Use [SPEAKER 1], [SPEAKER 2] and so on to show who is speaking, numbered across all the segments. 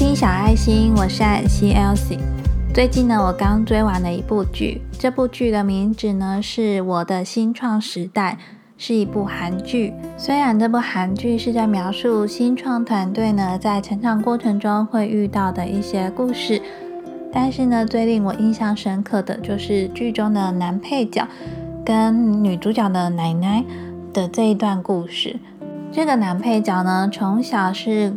[SPEAKER 1] 听小爱心，我是艾希 Elsie。最近呢，我刚追完了一部剧，这部剧的名字呢是我的新创时代，是一部韩剧。虽然这部韩剧是在描述新创团队呢在成长过程中会遇到的一些故事，但是呢，最令我印象深刻的就是剧中的男配角跟女主角的奶奶的这一段故事。这个男配角呢，从小是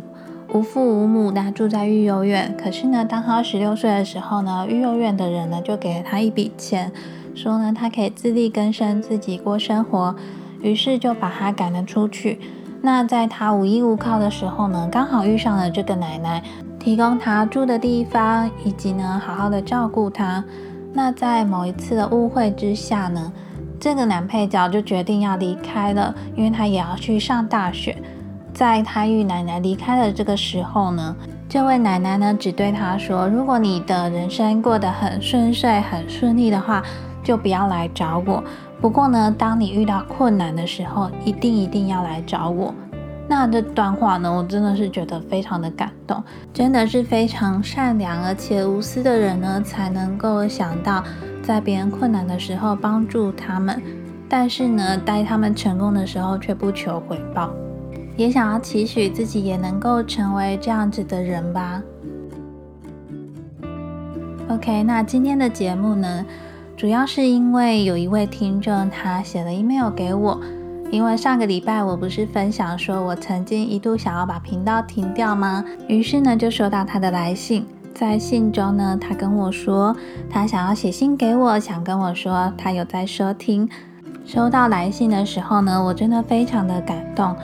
[SPEAKER 1] 无父无母，他住在育幼院。可是呢，当他十六岁的时候呢，育幼院的人呢就给了他一笔钱，说呢他可以自力更生，自己过生活。于是就把他赶了出去。那在他无依无靠的时候呢，刚好遇上了这个奶奶，提供他住的地方，以及呢好好的照顾他。那在某一次的误会之下呢。这个男配角就决定要离开了，因为他也要去上大学。在他与奶奶离开的这个时候呢，这位奶奶呢只对他说：“如果你的人生过得很顺遂、很顺利的话，就不要来找我。不过呢，当你遇到困难的时候，一定一定要来找我。”那这段话呢，我真的是觉得非常的感动，真的是非常善良而且无私的人呢，才能够想到在别人困难的时候帮助他们，但是呢，待他们成功的时候却不求回报，也想要期许自己也能够成为这样子的人吧。OK，那今天的节目呢，主要是因为有一位听众他写了 email 给我。因为上个礼拜我不是分享说我曾经一度想要把频道停掉吗？于是呢就收到他的来信，在信中呢他跟我说他想要写信给我，想跟我说他有在收听。收到来信的时候呢，我真的非常的感动，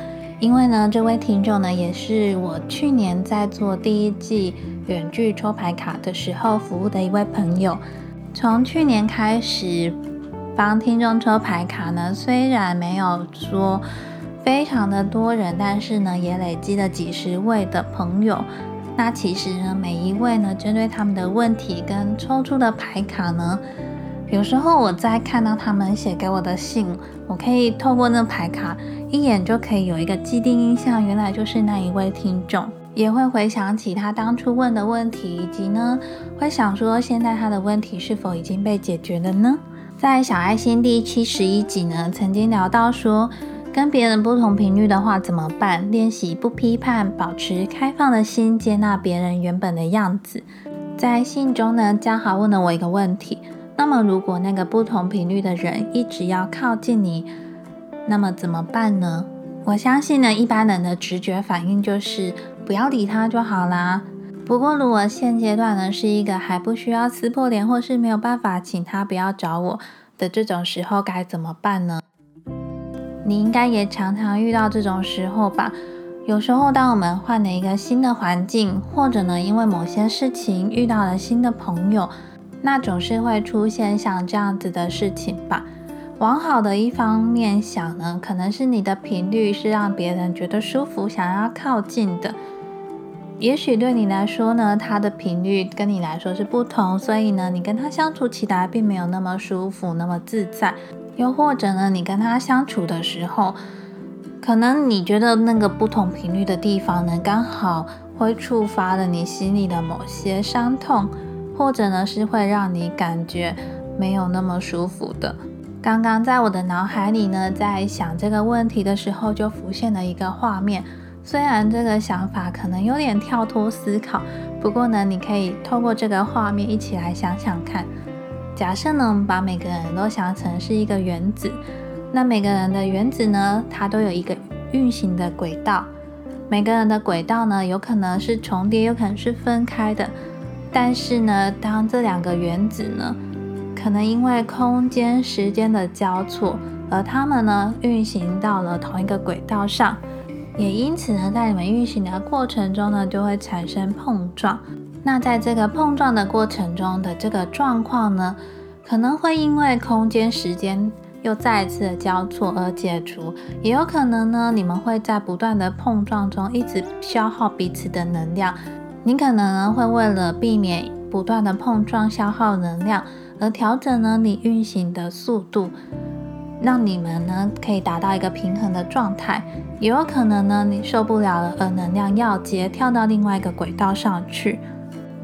[SPEAKER 1] 因为呢这位听众呢也是我去年在做第一季远距抽牌卡的时候服务的一位朋友，从去年开始。帮听众抽牌卡呢，虽然没有说非常的多人，但是呢，也累积了几十位的朋友。那其实呢，每一位呢，针对他们的问题跟抽出的牌卡呢，有时候我在看到他们写给我的信，我可以透过那牌卡一眼就可以有一个既定印象，原来就是那一位听众，也会回想起他当初问的问题，以及呢，会想说现在他的问题是否已经被解决了呢？在小爱心第七十一集呢，曾经聊到说，跟别人不同频率的话怎么办？练习不批判，保持开放的心，接纳别人原本的样子。在信中呢，嘉豪问了我一个问题：那么如果那个不同频率的人一直要靠近你，那么怎么办呢？我相信呢，一般人的直觉反应就是不要理他就好啦。不过，如果现阶段呢是一个还不需要撕破脸，或是没有办法请他不要找我的这种时候，该怎么办呢？你应该也常常遇到这种时候吧？有时候，当我们换了一个新的环境，或者呢因为某些事情遇到了新的朋友，那总是会出现像这样子的事情吧？往好的一方面想呢，可能是你的频率是让别人觉得舒服，想要靠近的。也许对你来说呢，他的频率跟你来说是不同，所以呢，你跟他相处起来并没有那么舒服、那么自在。又或者呢，你跟他相处的时候，可能你觉得那个不同频率的地方呢，刚好会触发了你心里的某些伤痛，或者呢，是会让你感觉没有那么舒服的。刚刚在我的脑海里呢，在想这个问题的时候，就浮现了一个画面。虽然这个想法可能有点跳脱思考，不过呢，你可以透过这个画面一起来想想看。假设呢，我们把每个人都想成是一个原子，那每个人的原子呢，它都有一个运行的轨道。每个人的轨道呢，有可能是重叠，有可能是分开的。但是呢，当这两个原子呢，可能因为空间、时间的交错，而它们呢，运行到了同一个轨道上。也因此呢，在你们运行的过程中呢，就会产生碰撞。那在这个碰撞的过程中的这个状况呢，可能会因为空间、时间又再次的交错而解除，也有可能呢，你们会在不断的碰撞中一直消耗彼此的能量。你可能呢，会为了避免不断的碰撞消耗能量，而调整呢你运行的速度。让你们呢可以达到一个平衡的状态。也有可能呢，你受不了了，而能量要接跳到另外一个轨道上去。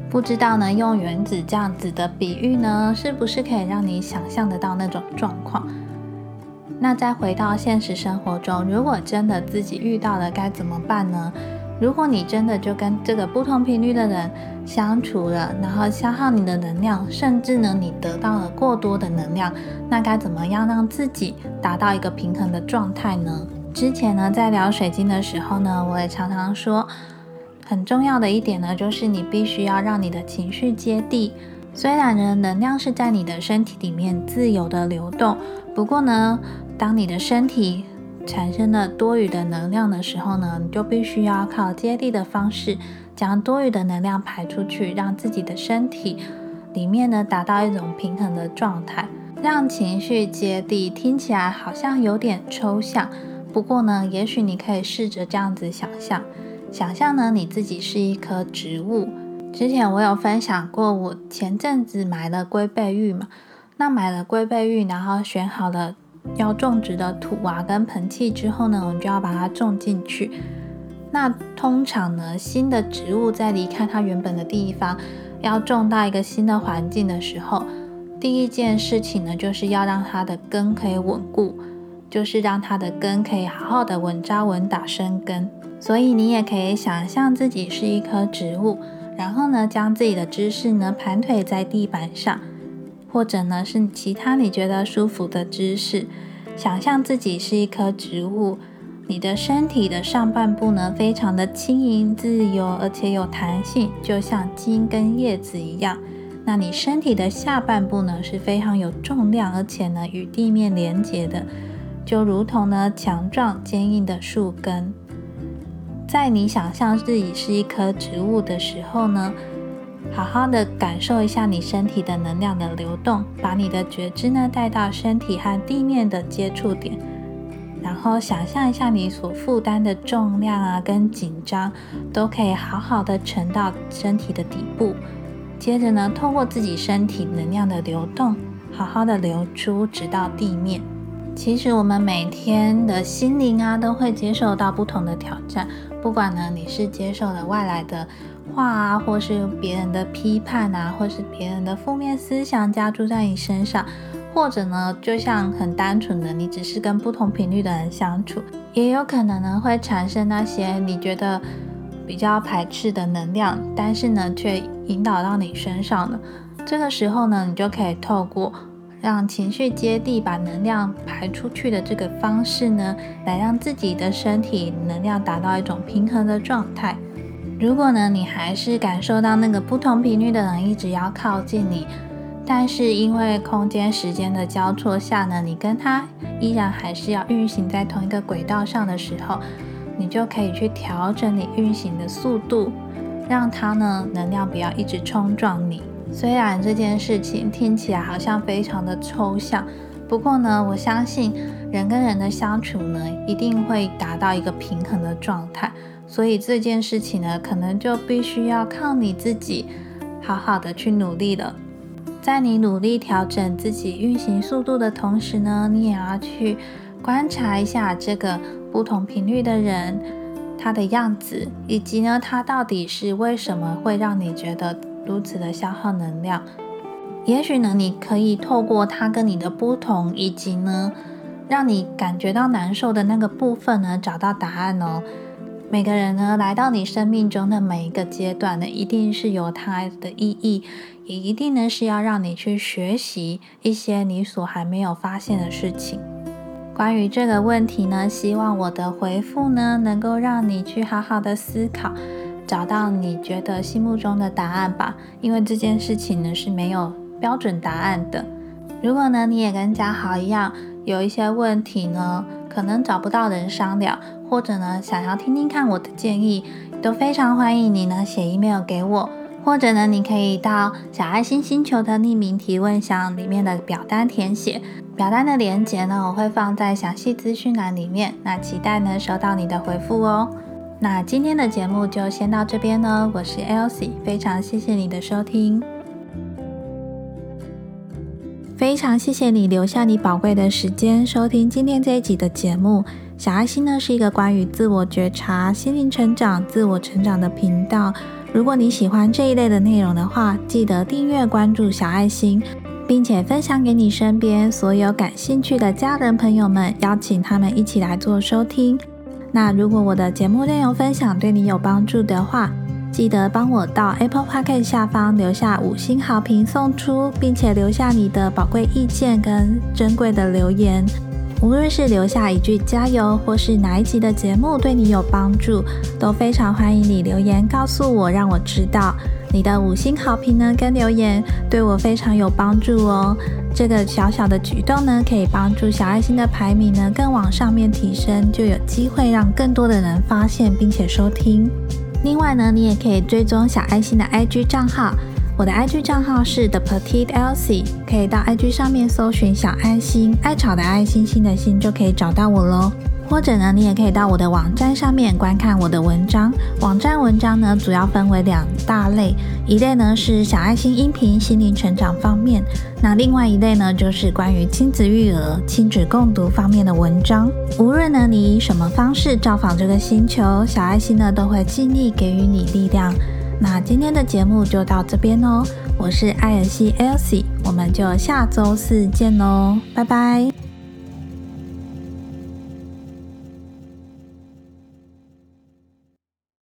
[SPEAKER 1] 不知道呢，用原子这样子的比喻呢，是不是可以让你想象得到那种状况？那再回到现实生活中，如果真的自己遇到了，该怎么办呢？如果你真的就跟这个不同频率的人相处了，然后消耗你的能量，甚至呢你得到了过多的能量，那该怎么样让自己达到一个平衡的状态呢？之前呢在聊水晶的时候呢，我也常常说，很重要的一点呢，就是你必须要让你的情绪接地。虽然呢能量是在你的身体里面自由的流动，不过呢，当你的身体产生了多余的能量的时候呢，你就必须要靠接地的方式，将多余的能量排出去，让自己的身体里面呢达到一种平衡的状态，让情绪接地。听起来好像有点抽象，不过呢，也许你可以试着这样子想象：想象呢你自己是一棵植物。之前我有分享过，我前阵子买了龟背玉嘛，那买了龟背玉，然后选好了。要种植的土啊，跟盆器之后呢，我们就要把它种进去。那通常呢，新的植物在离开它原本的地方，要种到一个新的环境的时候，第一件事情呢，就是要让它的根可以稳固，就是让它的根可以好好的稳扎稳打生根。所以你也可以想象自己是一棵植物，然后呢，将自己的知识呢盘腿在地板上。或者呢，是其他你觉得舒服的姿势。想象自己是一棵植物，你的身体的上半部呢，非常的轻盈自由，而且有弹性，就像茎跟叶子一样。那你身体的下半部呢，是非常有重量，而且呢，与地面连接的，就如同呢，强壮坚硬的树根。在你想象自己是一棵植物的时候呢？好好的感受一下你身体的能量的流动，把你的觉知呢带到身体和地面的接触点，然后想象一下你所负担的重量啊跟紧张都可以好好的沉到身体的底部。接着呢，透过自己身体能量的流动，好好的流出，直到地面。其实我们每天的心灵啊都会接受到不同的挑战，不管呢你是接受了外来的。话啊，或是别人的批判啊，或是别人的负面思想加注在你身上，或者呢，就像很单纯的，你只是跟不同频率的人相处，也有可能呢会产生那些你觉得比较排斥的能量，但是呢却引导到你身上的。这个时候呢，你就可以透过让情绪接地，把能量排出去的这个方式呢，来让自己的身体能量达到一种平衡的状态。如果呢，你还是感受到那个不同频率的人一直要靠近你，但是因为空间时间的交错下呢，你跟他依然还是要运行在同一个轨道上的时候，你就可以去调整你运行的速度，让他呢能量不要一直冲撞你。虽然这件事情听起来好像非常的抽象，不过呢，我相信人跟人的相处呢，一定会达到一个平衡的状态。所以这件事情呢，可能就必须要靠你自己好好的去努力了。在你努力调整自己运行速度的同时呢，你也要去观察一下这个不同频率的人他的样子，以及呢，他到底是为什么会让你觉得如此的消耗能量。也许呢，你可以透过他跟你的不同，以及呢，让你感觉到难受的那个部分呢，找到答案哦。每个人呢，来到你生命中的每一个阶段呢，一定是有它的意义，也一定呢是要让你去学习一些你所还没有发现的事情。关于这个问题呢，希望我的回复呢，能够让你去好好的思考，找到你觉得心目中的答案吧。因为这件事情呢是没有标准答案的。如果呢你也跟嘉豪一样，有一些问题呢，可能找不到人商量。或者呢，想要听听看我的建议，都非常欢迎你呢写 email 给我，或者呢，你可以到小爱心星球的匿名提问箱里面的表单填写，表单的链接呢，我会放在详细资讯栏里面。那期待呢收到你的回复哦。那今天的节目就先到这边呢，我是 Elsie，非常谢谢你的收听。非常谢谢你留下你宝贵的时间收听今天这一集的节目。小爱心呢是一个关于自我觉察、心灵成长、自我成长的频道。如果你喜欢这一类的内容的话，记得订阅关注小爱心，并且分享给你身边所有感兴趣的家人朋友们，邀请他们一起来做收听。那如果我的节目内容分享对你有帮助的话，记得帮我到 Apple Podcast 下方留下五星好评送出，并且留下你的宝贵意见跟珍贵的留言。无论是留下一句加油，或是哪一集的节目对你有帮助，都非常欢迎你留言告诉我，让我知道。你的五星好评呢跟留言对我非常有帮助哦。这个小小的举动呢，可以帮助小爱心的排名呢更往上面提升，就有机会让更多的人发现并且收听。另外呢，你也可以追踪小爱心的 IG 账号，我的 IG 账号是 The Petite Elsie，可以到 IG 上面搜寻小爱心，爱草的爱心心的心就可以找到我喽。或者呢，你也可以到我的网站上面观看我的文章。网站文章呢，主要分为两大类，一类呢是小爱心音频心灵成长方面，那另外一类呢就是关于亲子育儿、亲子共读方面的文章。无论呢你以什么方式造访这个星球，小爱心呢都会尽力给予你力量。那今天的节目就到这边哦，我是艾尔西 Elsie，我们就下周四见喽，拜拜。